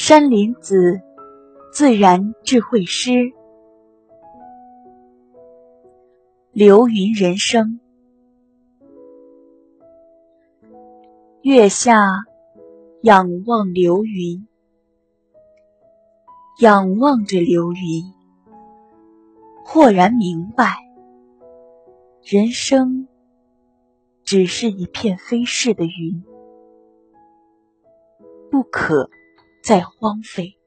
山林子，自然智慧诗。流云人生，月下仰望流云，仰望着流云，豁然明白，人生只是一片飞逝的云，不可。在荒废。